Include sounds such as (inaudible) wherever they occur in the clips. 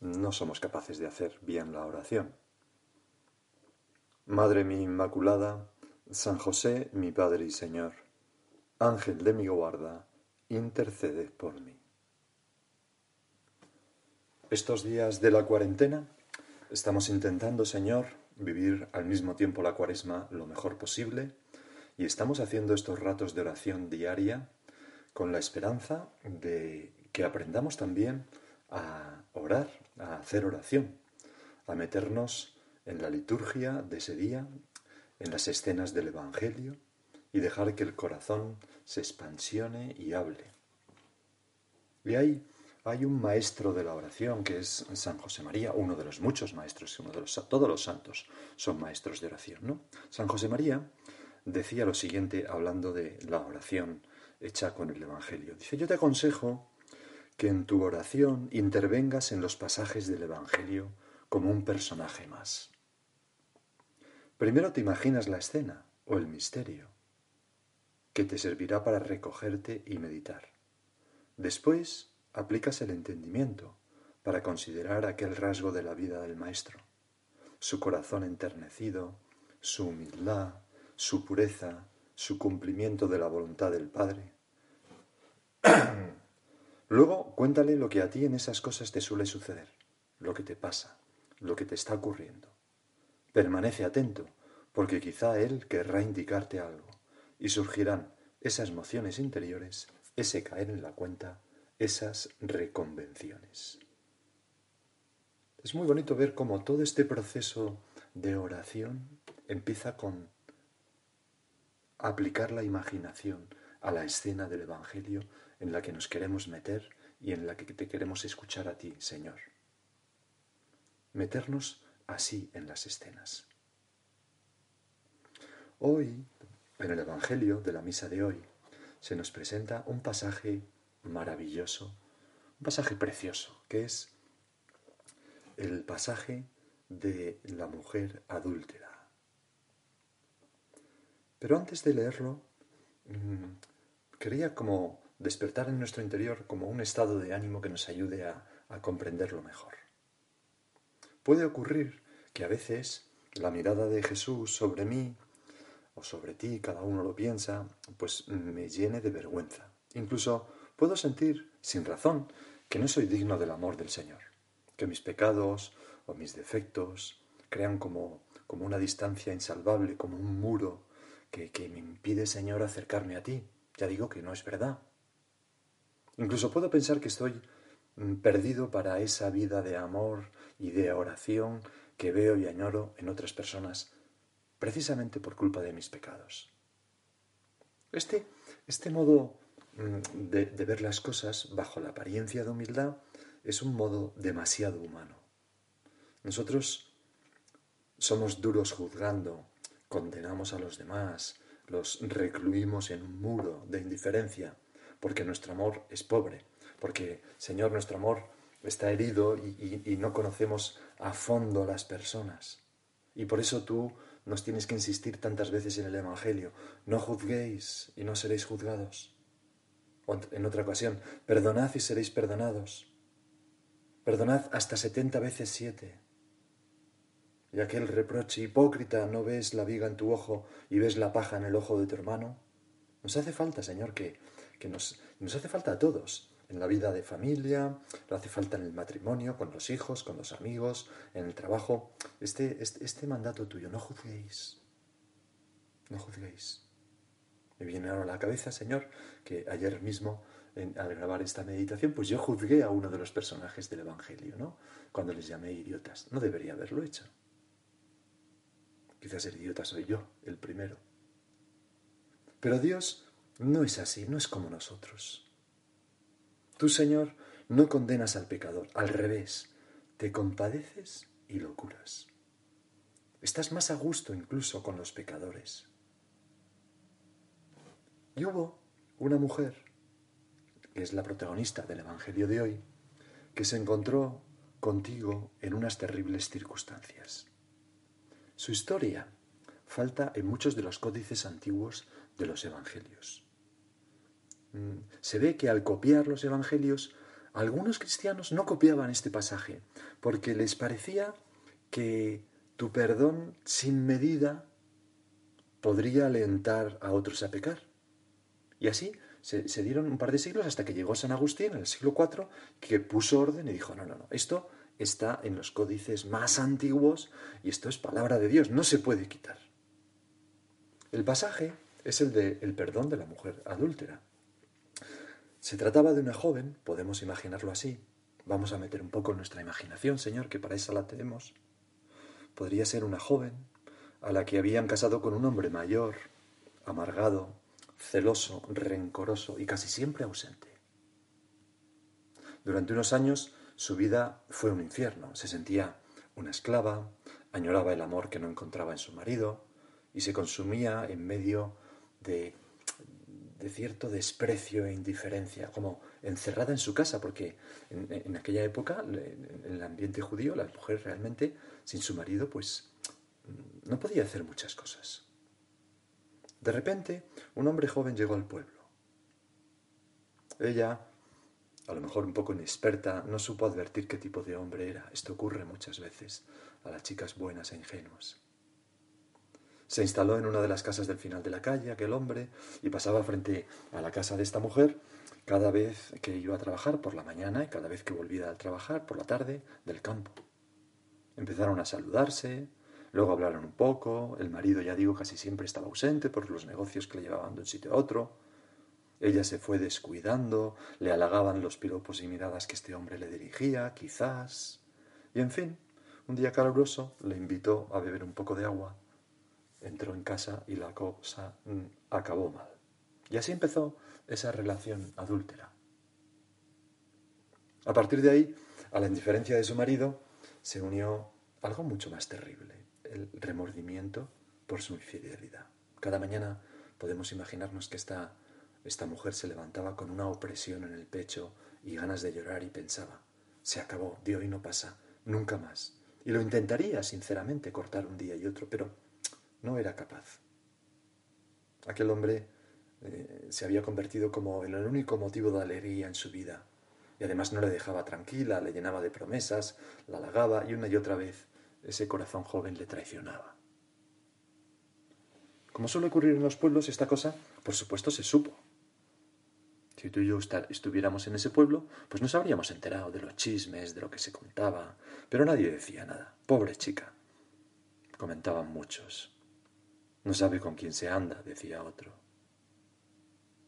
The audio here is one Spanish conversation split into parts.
no somos capaces de hacer bien la oración. Madre mi Inmaculada, San José, mi Padre y Señor, Ángel de mi guarda, intercede por mí. Estos días de la cuarentena estamos intentando, Señor, vivir al mismo tiempo la cuaresma lo mejor posible y estamos haciendo estos ratos de oración diaria con la esperanza de que aprendamos también a orar, a hacer oración, a meternos en la liturgia de ese día, en las escenas del Evangelio y dejar que el corazón se expansione y hable. Y ahí hay un maestro de la oración que es San José María, uno de los muchos maestros, uno de los, todos los santos son maestros de oración, ¿no? San José María decía lo siguiente hablando de la oración hecha con el Evangelio. Dice, yo te aconsejo que en tu oración intervengas en los pasajes del Evangelio como un personaje más. Primero te imaginas la escena o el misterio, que te servirá para recogerte y meditar. Después aplicas el entendimiento para considerar aquel rasgo de la vida del Maestro, su corazón enternecido, su humildad, su pureza, su cumplimiento de la voluntad del Padre. (clears throat) Luego cuéntale lo que a ti en esas cosas te suele suceder, lo que te pasa, lo que te está ocurriendo. Permanece atento, porque quizá Él querrá indicarte algo, y surgirán esas emociones interiores, ese caer en la cuenta, esas reconvenciones. Es muy bonito ver cómo todo este proceso de oración empieza con aplicar la imaginación a la escena del Evangelio en la que nos queremos meter y en la que te queremos escuchar a ti, Señor. Meternos así en las escenas. Hoy, en el Evangelio de la misa de hoy, se nos presenta un pasaje maravilloso, un pasaje precioso, que es el pasaje de la mujer adúltera. Pero antes de leerlo, mm, quería como despertar en nuestro interior como un estado de ánimo que nos ayude a, comprenderlo mejor. Puede ocurrir que a veces la mirada de Jesús sobre mí o sobre ti, cada uno lo piensa, pues me llene de vergüenza. Incluso puedo sentir, sin razón, que no soy digno del amor del Señor, que mis pecados o mis defectos crean como, como una distancia insalvable, como un muro que, que me impide, Señor, acercarme a ti. Ya digo que no es verdad. Incluso puedo pensar que estoy mm, perdido para esa vida de amor y de oración que veo y añoro en otras personas, precisamente por culpa de mis pecados. Este, este modo mm, de, de ver las cosas bajo la apariencia de humildad es un modo demasiado humano. Nosotros somos duros juzgando, condenamos a los demás, los recluimos en un muro de indiferencia porque nuestro amor es pobre, porque, Señor, nuestro amor está herido y, no conocemos a fondo las personas. Y por eso tú nos tienes que insistir tantas veces en el Evangelio, no juzguéis y no seréis juzgados. en otra ocasión, perdonad y seréis perdonados. Perdonad hasta setenta veces siete. Y aquel reproche hipócrita, ¿no ves la viga en tu ojo y ves la paja en el ojo de tu hermano? Nos hace falta, Señor, que que nos, hace falta a todos en la vida de familia, lo hace falta en el matrimonio, con los hijos, con los amigos, en el trabajo. Este, este, este mandato tuyo, no juzguéis, no juzguéis. Me viene ahora a la cabeza, Señor, que ayer mismo, al grabar esta meditación, pues yo juzgué a uno de los personajes del Evangelio, ¿no? Cuando les llamé idiotas. No debería haberlo hecho. Quizás el idiota soy yo, el primero. Pero Dios no es así, no es como nosotros. Tú, Señor, no condenas al pecador, al revés, te compadeces y lo curas. Estás más a gusto incluso con los pecadores. Y hubo una mujer, que es la protagonista del Evangelio de hoy, que se encontró contigo en unas terribles circunstancias. Su historia falta en muchos de los códices antiguos de los Evangelios. Mm, se ve que al copiar los Evangelios, algunos cristianos no copiaban este pasaje, porque les parecía que tu perdón sin medida podría alentar a otros a pecar. Y así se, dieron un par de siglos hasta que llegó San Agustín en el siglo IV, que puso orden y dijo, no, no, no, esto está en los códices más antiguos y esto es palabra de Dios, no se puede quitar. El pasaje es el de el perdón de la mujer adúltera. Se trataba de una joven, podemos imaginarlo así. Vamos a meter un poco nuestra imaginación, Señor, que para eso la tenemos. Podría ser una joven a la que habían casado con un hombre mayor, amargado, celoso, rencoroso y casi siempre ausente. Durante unos años su vida fue un infierno. Se sentía una esclava, añoraba el amor que no encontraba en su marido y se consumía en medio de, de cierto desprecio e indiferencia, como encerrada en su casa, porque en, aquella época, en el ambiente judío, la mujer realmente, sin su marido, pues no podía hacer muchas cosas. De repente, un hombre joven llegó al pueblo. Ella, a lo mejor un poco inexperta, no supo advertir qué tipo de hombre era. Esto ocurre muchas veces a las chicas buenas e ingenuas. Se instaló en una de las casas del final de la calle aquel hombre y pasaba frente a la casa de esta mujer cada vez que iba a trabajar por la mañana y cada vez que volvía a trabajar por la tarde del campo. Empezaron a saludarse, Luego hablaron un poco, el marido, ya digo, casi siempre estaba ausente por los negocios que le llevaban de un sitio a otro. Ella se fue descuidando, le halagaban los piropos y miradas que este hombre le dirigía, quizás. Y en fin, un día caluroso le invitó a beber un poco de agua. Entró en casa y la cosa mm, acabó mal. Y así empezó esa relación adúltera. A partir de ahí, a la indiferencia de su marido, se unió algo mucho más terrible el remordimiento por su infidelidad. Cada mañana podemos imaginarnos que esta, esta mujer se levantaba con una opresión en el pecho y ganas de llorar y pensaba, se acabó, de hoy no pasa, nunca más. Y lo intentaría, sinceramente, cortar un día y otro, pero no era capaz. Aquel hombre eh, se había convertido como en el único motivo de alegría en su vida. Y además no le dejaba tranquila, le llenaba de promesas, la halagaba y una y otra vez ese corazón joven le traicionaba. Como suele ocurrir en los pueblos, esta cosa, por supuesto, se supo. Si tú y yo estuviéramos en ese pueblo, pues nos habríamos enterado de los chismes, de lo que se contaba, pero nadie decía nada. Pobre chica, comentaban muchos. No sabe con quién se anda, decía otro.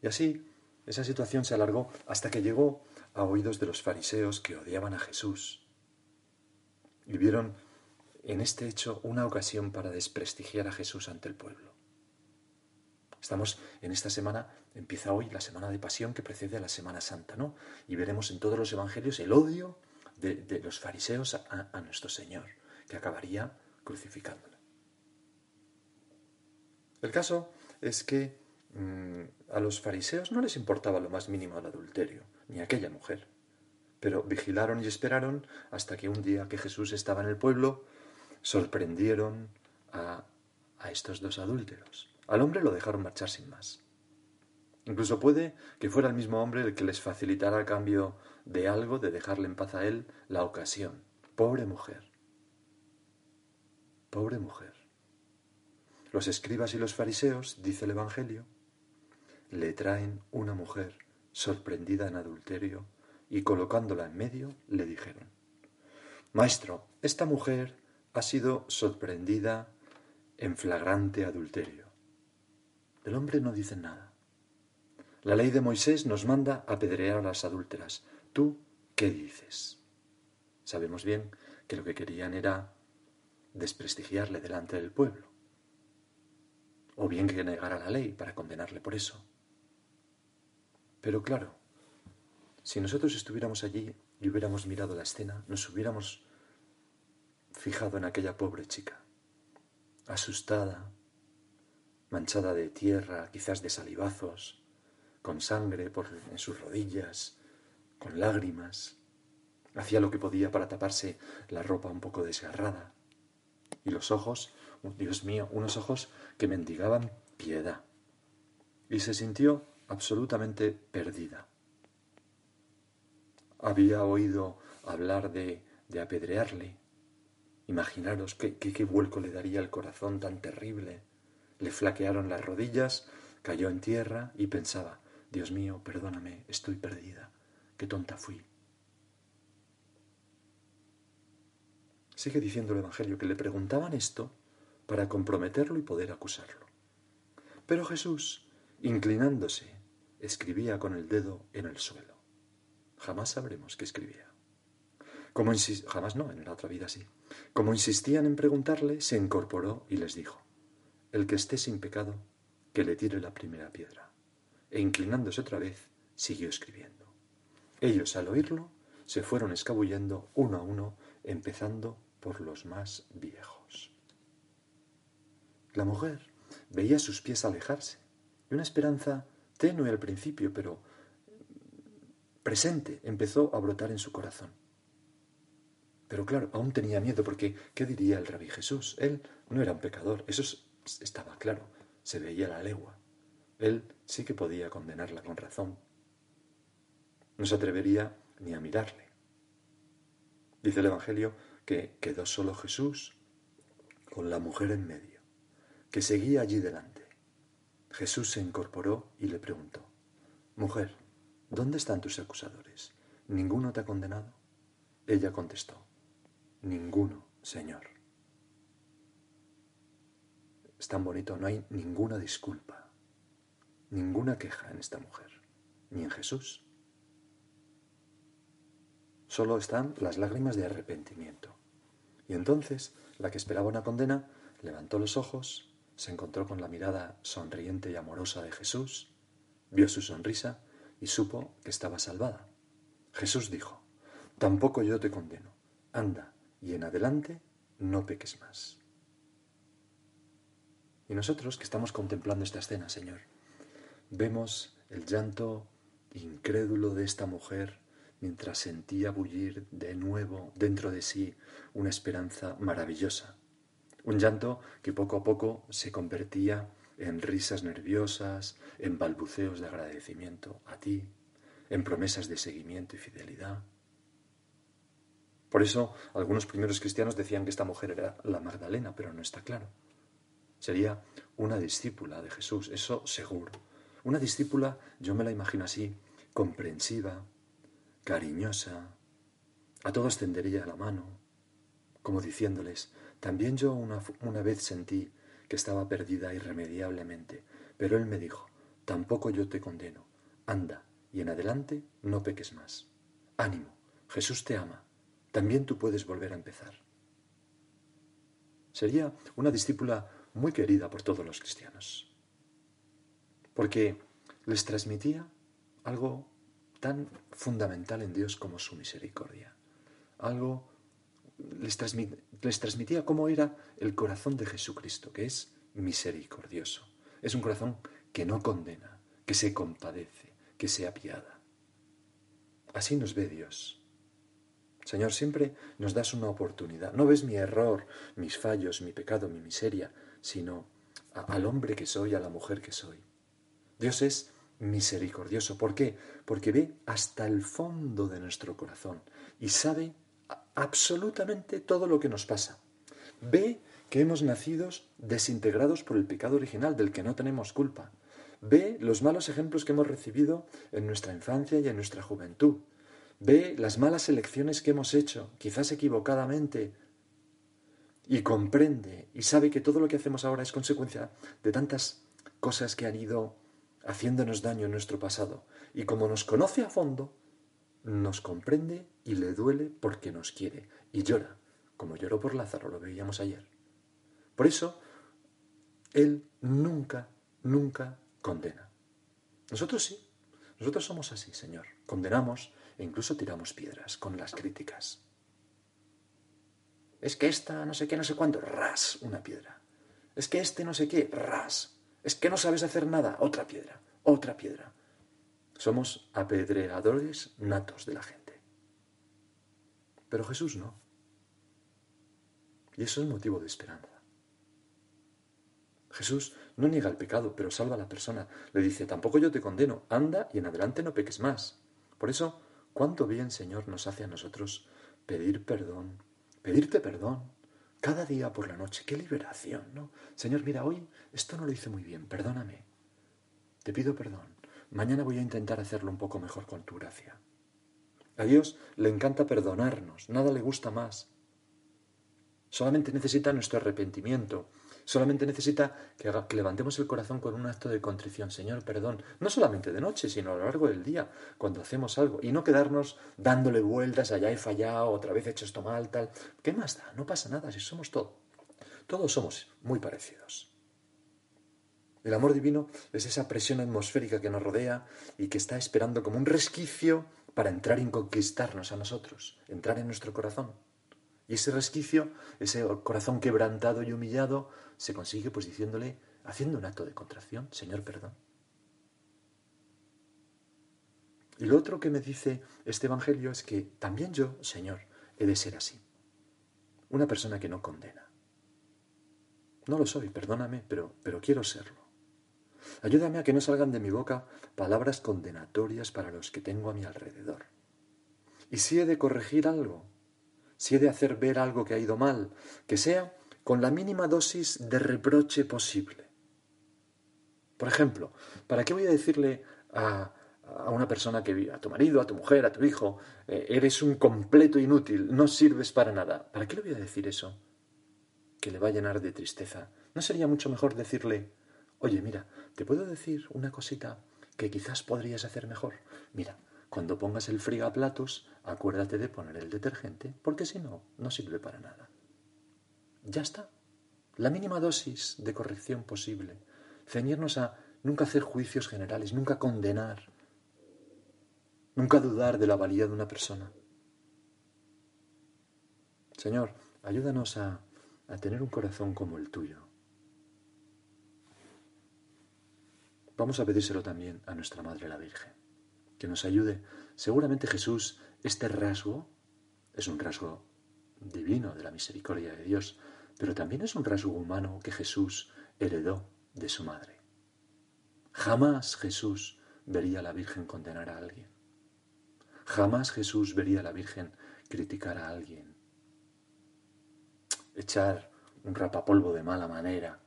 Y así, esa situación se alargó hasta que llegó a oídos de los fariseos que odiaban a Jesús. Y vieron en este hecho una ocasión para desprestigiar a Jesús ante el pueblo. Estamos en esta semana, empieza hoy la semana de pasión que precede a la Semana Santa, ¿no? Y veremos en todos los evangelios el odio de, los fariseos a, nuestro Señor, que acabaría crucificándolo. El caso es que mm, a los fariseos no les importaba lo más mínimo el adulterio, ni aquella mujer. Pero vigilaron y esperaron hasta que un día que Jesús estaba en el pueblo, sorprendieron a, estos dos adúlteros. Al hombre lo dejaron marchar sin más. Incluso puede que fuera el mismo hombre el que les facilitara a cambio de algo, de dejarle en paz a él, la ocasión. Pobre mujer. Pobre mujer. Los escribas y los fariseos, dice el Evangelio, le traen una mujer sorprendida en adulterio y colocándola en medio le dijeron, Maestro, esta mujer ha sido sorprendida en flagrante adulterio. Del hombre no dicen nada. La ley de Moisés nos manda apedrear a las adúlteras. ¿Tú qué dices? Sabemos bien que lo que querían era desprestigiarle delante del pueblo. O bien que negara la ley para condenarle por eso. Pero claro, si nosotros estuviéramos allí y hubiéramos mirado la escena, nos hubiéramos fijado en aquella pobre chica, asustada, manchada de tierra, quizás de salivazos, con sangre por, en sus rodillas, con lágrimas. Hacía lo que podía para taparse la ropa un poco desgarrada. Y los ojos, Dios mío, unos ojos que mendigaban piedad. Y se sintió absolutamente perdida. Había oído hablar de, de apedrearle. Imaginaros qué, qué vuelco le daría el corazón tan terrible. Le flaquearon las rodillas, cayó en tierra y pensaba, Dios mío, perdóname, estoy perdida, qué tonta fui. Sigue diciendo el Evangelio que le preguntaban esto para comprometerlo y poder acusarlo. Pero Jesús, inclinándose, escribía con el dedo en el suelo. Jamás sabremos qué escribía. Como jamás no, en la otra vida sí. Como insistían en preguntarle, se incorporó y les dijo, el que esté sin pecado, que le tire la primera piedra. E inclinándose otra vez, siguió escribiendo. Ellos, al oírlo, se fueron escabullendo uno a uno, empezando por los más viejos. La mujer veía sus pies alejarse, y una esperanza tenue al principio, pero presente, empezó a brotar en su corazón. Pero claro, aún tenía miedo porque ¿qué diría el rabí Jesús? Él no era un pecador, eso estaba claro, se veía la legua. Él sí que podía condenarla con razón. No se atrevería ni a mirarle. Dice el Evangelio que quedó solo Jesús con la mujer en medio, que seguía allí delante. Jesús se incorporó y le preguntó, Mujer, ¿dónde están tus acusadores? ¿Ninguno te ha condenado? Ella contestó, Ninguno, Señor. Es tan bonito, no hay ninguna disculpa, ninguna queja en esta mujer, ni en Jesús. Solo están las lágrimas de arrepentimiento. Y entonces la que esperaba una condena levantó los ojos se encontró con la mirada sonriente y amorosa de Jesús, vio su sonrisa y supo que estaba salvada. Jesús dijo, Tampoco yo te condeno, anda y en adelante no peques más. Y nosotros que estamos contemplando esta escena, Señor, vemos el llanto incrédulo de esta mujer mientras sentía bullir de nuevo dentro de sí una esperanza maravillosa un llanto que poco a poco se convertía en risas nerviosas, en balbuceos de agradecimiento a ti, en promesas de seguimiento y fidelidad. Por eso algunos primeros cristianos decían que esta mujer era la Magdalena, pero no está claro. Sería una discípula de Jesús, eso seguro. Una discípula, yo me la imagino así, comprensiva, cariñosa, a todos tendería la mano, como diciéndoles, también yo una, vez sentí que estaba perdida irremediablemente, pero él me dijo, tampoco yo te condeno, anda, y en adelante no peques más. Ánimo, Jesús te ama, también tú puedes volver a empezar. Sería una discípula muy querida por todos los cristianos, porque les transmitía algo tan fundamental en Dios como su misericordia, algo les, transmitía cómo era el corazón de Jesucristo, que es misericordioso. Es un corazón que no condena, que se compadece, que se apiada. Así nos ve Dios. Señor, siempre nos das una oportunidad. No ves mi error, mis fallos, mi pecado, mi miseria, sino al hombre que soy, a la mujer que soy. Dios es misericordioso. ¿Por qué? Porque ve hasta el fondo de nuestro corazón y sabe absolutamente todo lo que nos pasa. Ve que hemos nacido desintegrados por el pecado original del que no tenemos culpa. Ve los malos ejemplos que hemos recibido en nuestra infancia y en nuestra juventud. ve las malas elecciones que hemos hecho, quizás equivocadamente, y comprende y sabe que todo lo que hacemos ahora es consecuencia de tantas cosas que han ido haciéndonos daño en nuestro pasado. Y como nos conoce a fondo, nos comprende y le duele porque nos quiere. Y llora, como lloró por Lázaro, lo veíamos ayer. Por eso, Él nunca, nunca condena. Nosotros sí, nosotros somos así, Señor. Condenamos e incluso tiramos piedras con las críticas. Es que esta no sé qué, no sé cuánto, ras, una piedra. Es que este no sé qué, ras. Es que no sabes hacer nada, otra piedra, otra piedra. Somos apedreadores natos de la gente. Pero Jesús no. Y eso es motivo de esperanza. Jesús no niega el pecado, pero salva a la persona. Le dice, tampoco yo te condeno, anda y en adelante no peques más. Por eso, cuánto bien, Señor, nos hace a nosotros pedir perdón, pedirte perdón, cada día por la noche. Qué liberación, ¿no? Señor, mira, hoy esto no lo hice muy bien, perdóname. Te pido perdón. Mañana voy a intentar hacerlo un poco mejor con tu gracia. A Dios le encanta perdonarnos, nada le gusta más. Solamente necesita nuestro arrepentimiento, Solamente necesita que, levantemos el corazón con un acto de contrición. Señor, perdón, no solamente de noche, sino a lo largo del día, cuando hacemos algo. Y no quedarnos dándole vueltas, allá he fallado, otra vez he hecho esto mal, tal. ¿Qué más da? No pasa nada, si somos todo. Todos somos muy parecidos. El amor divino es esa presión atmosférica que nos rodea y que está esperando como un resquicio para entrar y conquistarnos a nosotros, entrar en nuestro corazón. Y ese resquicio, ese corazón quebrantado y humillado, se consigue pues diciéndole, haciendo un acto de contracción, Señor, perdón. Y lo otro que me dice este Evangelio es que también yo, Señor, he de ser así. Una persona que no condena. No lo soy, perdóname, pero, pero quiero serlo. Ayúdame a que no salgan de mi boca palabras condenatorias para los que tengo a mi alrededor. Y si he de corregir algo, si he de hacer ver algo que ha ido mal, que sea con la mínima dosis de reproche posible. Por ejemplo, ¿para qué voy a decirle a, una persona que vive, a tu marido, a tu mujer, a tu hijo, eh, eres un completo inútil, no sirves para nada? ¿Para qué le voy a decir eso? Que le va a llenar de tristeza. ¿No sería mucho mejor decirle, oye, mira, te puedo decir una cosita que quizás podrías hacer mejor? Mira, cuando pongas el frigaplatos, acuérdate de poner el detergente, porque si no, no sirve para nada. Ya está. La mínima dosis de corrección posible. Ceñirnos a nunca hacer juicios generales, nunca condenar, nunca dudar de la valía de una persona. Señor, ayúdanos a, a tener un corazón como el tuyo. Vamos a pedírselo también a nuestra Madre la Virgen que nos ayude. Seguramente Jesús, este rasgo, es un rasgo divino de la misericordia de Dios, pero también es un rasgo humano que Jesús heredó de su madre. Jamás Jesús vería a la Virgen condenar a alguien. Jamás Jesús vería a la Virgen criticar a alguien, echar un rapapolvo de mala manera.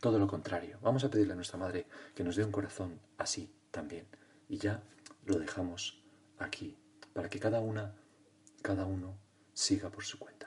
Todo lo contrario. Vamos a pedirle a nuestra Madre que nos dé un corazón así, también. Y ya lo dejamos aquí, para que cada una, cada uno siga por su cuenta.